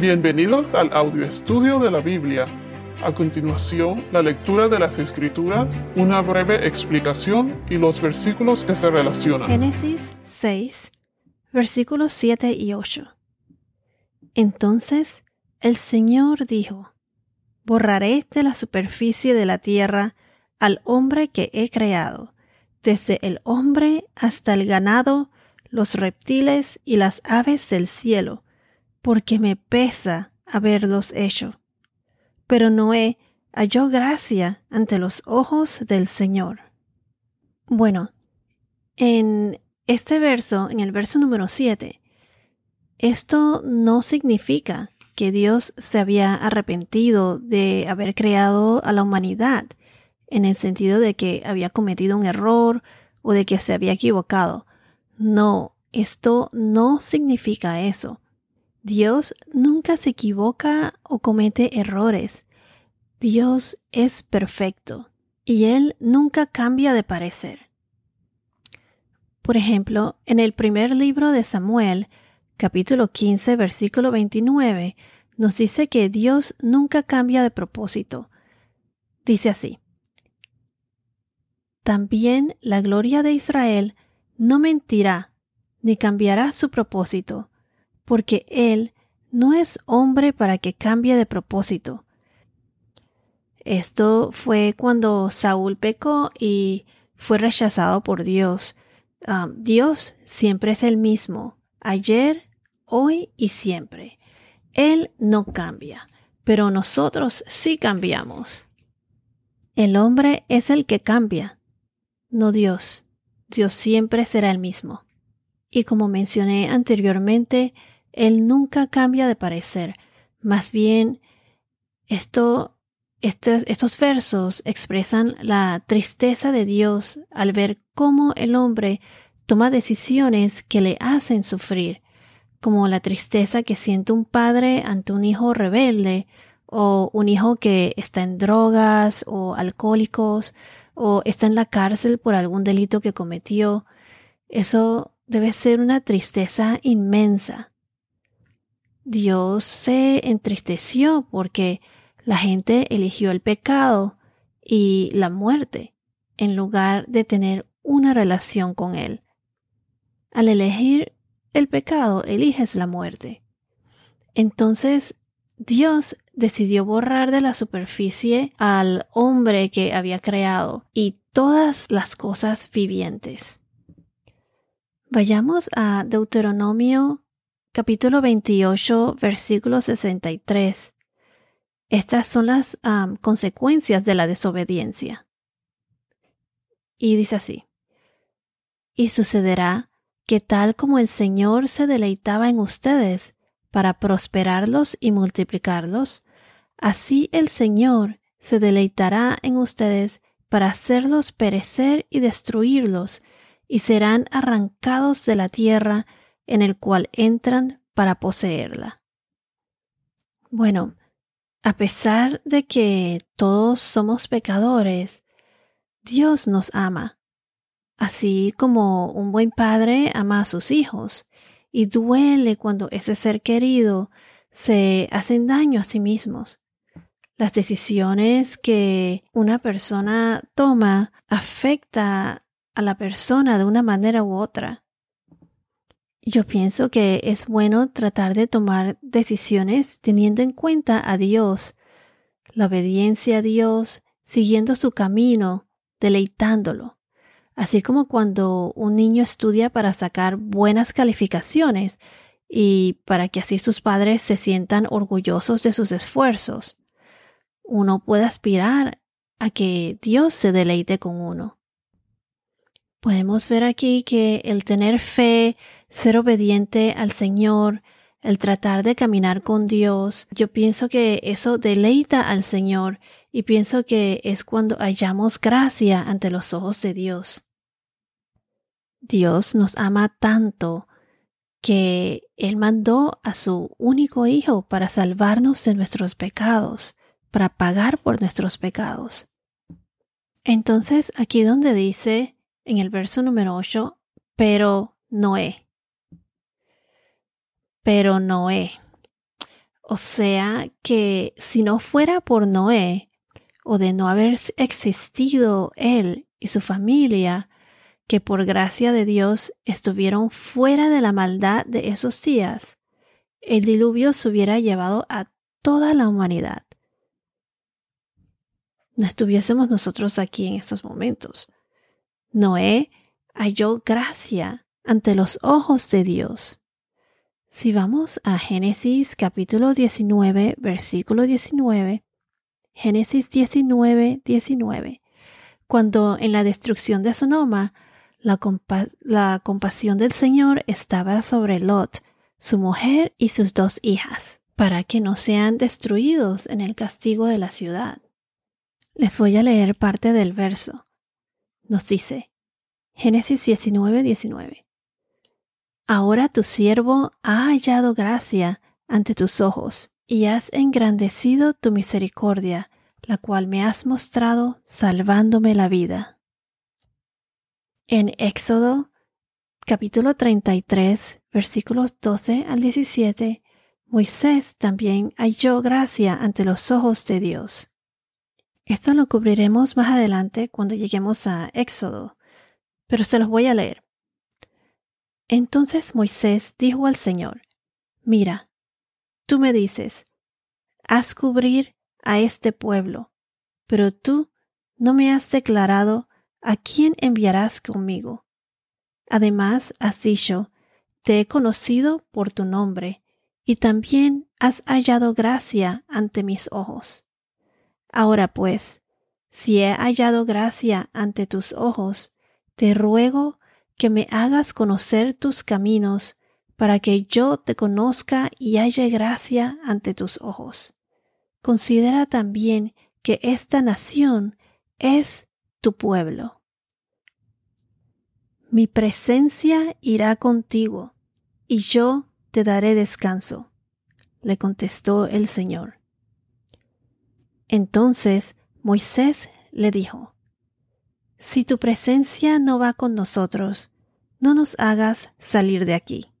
Bienvenidos al audio estudio de la Biblia. A continuación, la lectura de las Escrituras, una breve explicación y los versículos que se relacionan. Génesis 6, versículos 7 y 8. Entonces el Señor dijo, Borraré de la superficie de la tierra al hombre que he creado, desde el hombre hasta el ganado, los reptiles y las aves del cielo, porque me pesa haberlos hecho. Pero Noé halló gracia ante los ojos del Señor. Bueno, en este verso, en el verso número 7, esto no significa que Dios se había arrepentido de haber creado a la humanidad, en el sentido de que había cometido un error o de que se había equivocado. No, esto no significa eso. Dios nunca se equivoca o comete errores. Dios es perfecto y Él nunca cambia de parecer. Por ejemplo, en el primer libro de Samuel, capítulo 15, versículo 29, nos dice que Dios nunca cambia de propósito. Dice así, También la gloria de Israel no mentirá, ni cambiará su propósito porque Él no es hombre para que cambie de propósito. Esto fue cuando Saúl pecó y fue rechazado por Dios. Ah, Dios siempre es el mismo, ayer, hoy y siempre. Él no cambia, pero nosotros sí cambiamos. El hombre es el que cambia, no Dios. Dios siempre será el mismo. Y como mencioné anteriormente, él nunca cambia de parecer. Más bien, esto, estos versos expresan la tristeza de Dios al ver cómo el hombre toma decisiones que le hacen sufrir, como la tristeza que siente un padre ante un hijo rebelde o un hijo que está en drogas o alcohólicos o está en la cárcel por algún delito que cometió. Eso debe ser una tristeza inmensa. Dios se entristeció porque la gente eligió el pecado y la muerte en lugar de tener una relación con Él. Al elegir el pecado, eliges la muerte. Entonces, Dios decidió borrar de la superficie al hombre que había creado y todas las cosas vivientes. Vayamos a Deuteronomio capítulo 28, versículo 63. Estas son las consecuencias de la desobediencia. Y dice así, y sucederá que tal como el Señor se deleitaba en ustedes para prosperarlos y multiplicarlos, así el Señor se deleitará en ustedes para hacerlos perecer y destruirlos, y serán arrancados de la tierra en el cual entran para poseerla. Bueno, a pesar de que todos somos pecadores, Dios nos ama, así como un buen padre ama a sus hijos, y duele cuando ese ser querido se hacen daño a sí mismos. Las decisiones que una persona toma afecta a la persona de una manera u otra. Yo pienso que es bueno tratar de tomar decisiones teniendo en cuenta a Dios, la obediencia a Dios, siguiendo su camino, deleitándolo. Así como cuando un niño estudia para sacar buenas calificaciones y para que así sus padres se sientan orgullosos de sus esfuerzos. Uno puede aspirar a que Dios se deleite con uno. Podemos ver aquí que el tener fe, ser obediente al Señor, el tratar de caminar con Dios, yo pienso que eso deleita al Señor y pienso que es cuando hallamos gracia ante los ojos de Dios. Dios nos ama tanto que Él mandó a su único Hijo para salvarnos de nuestros pecados, para pagar por nuestros pecados. Entonces, aquí donde dice, en el verso número 8, pero Noé. Pero Noé. O sea que si no fuera por Noé, o de no haber existido él y su familia, que por gracia de Dios estuvieron fuera de la maldad de esos días, el diluvio se hubiera llevado a toda la humanidad. No estuviésemos nosotros aquí en estos momentos. Noé halló gracia ante los ojos de Dios. Si vamos a Génesis capítulo 19, versículo 19, Génesis 19, 19, cuando en la destrucción de Sonoma, la, la compasión del Señor estaba sobre Lot, su mujer y sus dos hijas, para que no sean destruidos en el castigo de la ciudad. Les voy a leer parte del verso. Nos dice, Génesis 19, 19. Ahora tu siervo ha hallado gracia ante tus ojos, y has engrandecido tu misericordia, la cual me has mostrado salvándome la vida. En Éxodo capítulo 33, versículos 12 al 17, Moisés también halló gracia ante los ojos de Dios. Esto lo cubriremos más adelante cuando lleguemos a Éxodo, pero se los voy a leer. Entonces Moisés dijo al Señor, Mira, tú me dices, haz cubrir a este pueblo, pero tú no me has declarado a quién enviarás conmigo. Además has dicho, te he conocido por tu nombre, y también has hallado gracia ante mis ojos. Ahora pues, si he hallado gracia ante tus ojos, te ruego que me hagas conocer tus caminos, para que yo te conozca y halle gracia ante tus ojos. Considera también que esta nación es tu pueblo. Mi presencia irá contigo, y yo te daré descanso, le contestó el Señor. Entonces Moisés le dijo, si tu presencia no va con nosotros, no nos hagas salir de aquí.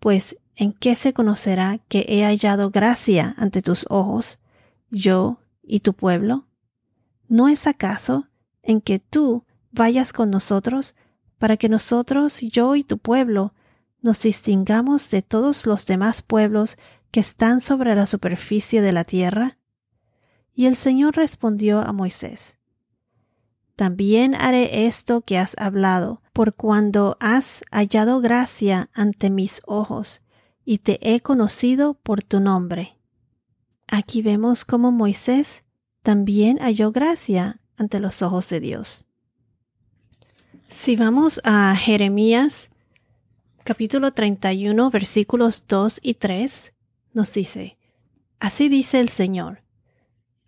Pues, ¿en qué se conocerá que he hallado gracia ante tus ojos, yo y tu pueblo? ¿No es acaso en que tú vayas con nosotros para que nosotros, yo y tu pueblo, nos distingamos de todos los demás pueblos que están sobre la superficie de la tierra? Y el Señor respondió a Moisés, también haré esto que has hablado, por cuando has hallado gracia ante mis ojos, y te he conocido por tu nombre. Aquí vemos cómo Moisés también halló gracia ante los ojos de Dios. Si vamos a Jeremías capítulo 31 versículos 2 y 3, nos dice, Así dice el Señor,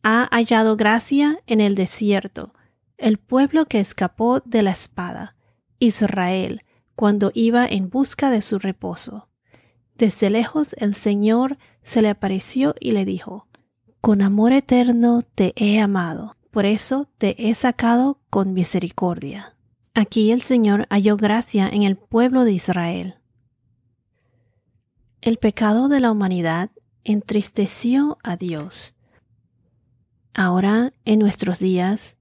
ha hallado gracia en el desierto, el pueblo que escapó de la espada, Israel, cuando iba en busca de su reposo. Desde lejos el Señor se le apareció y le dijo, Con amor eterno te he amado, por eso te he sacado con misericordia. Aquí el Señor halló gracia en el pueblo de Israel. El pecado de la humanidad entristeció a Dios. Ahora, en nuestros días,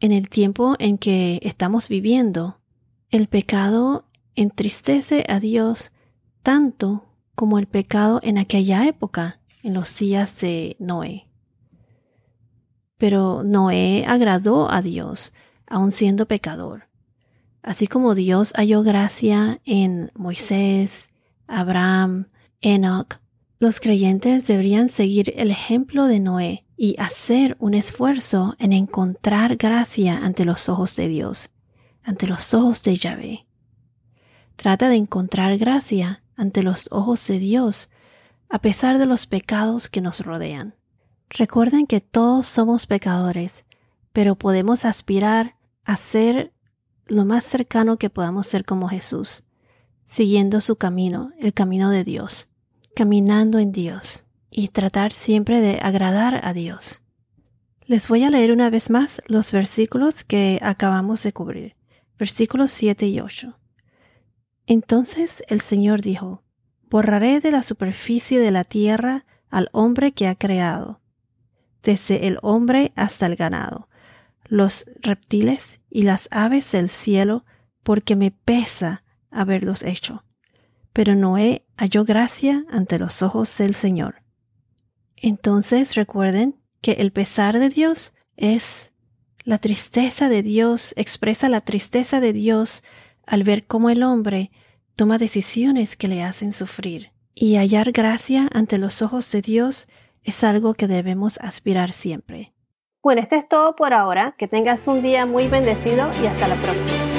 en el tiempo en que estamos viviendo, el pecado entristece a Dios tanto como el pecado en aquella época, en los días de Noé. Pero Noé agradó a Dios, aun siendo pecador. Así como Dios halló gracia en Moisés, Abraham, Enoch, los creyentes deberían seguir el ejemplo de Noé y hacer un esfuerzo en encontrar gracia ante los ojos de Dios, ante los ojos de Yahvé. Trata de encontrar gracia ante los ojos de Dios a pesar de los pecados que nos rodean. Recuerden que todos somos pecadores, pero podemos aspirar a ser lo más cercano que podamos ser como Jesús, siguiendo su camino, el camino de Dios, caminando en Dios y tratar siempre de agradar a Dios. Les voy a leer una vez más los versículos que acabamos de cubrir, versículos 7 y 8. Entonces el Señor dijo, Borraré de la superficie de la tierra al hombre que ha creado, desde el hombre hasta el ganado, los reptiles y las aves del cielo, porque me pesa haberlos hecho. Pero Noé halló gracia ante los ojos del Señor. Entonces recuerden que el pesar de Dios es la tristeza de Dios, expresa la tristeza de Dios al ver cómo el hombre toma decisiones que le hacen sufrir. Y hallar gracia ante los ojos de Dios es algo que debemos aspirar siempre. Bueno, esto es todo por ahora. Que tengas un día muy bendecido y hasta la próxima.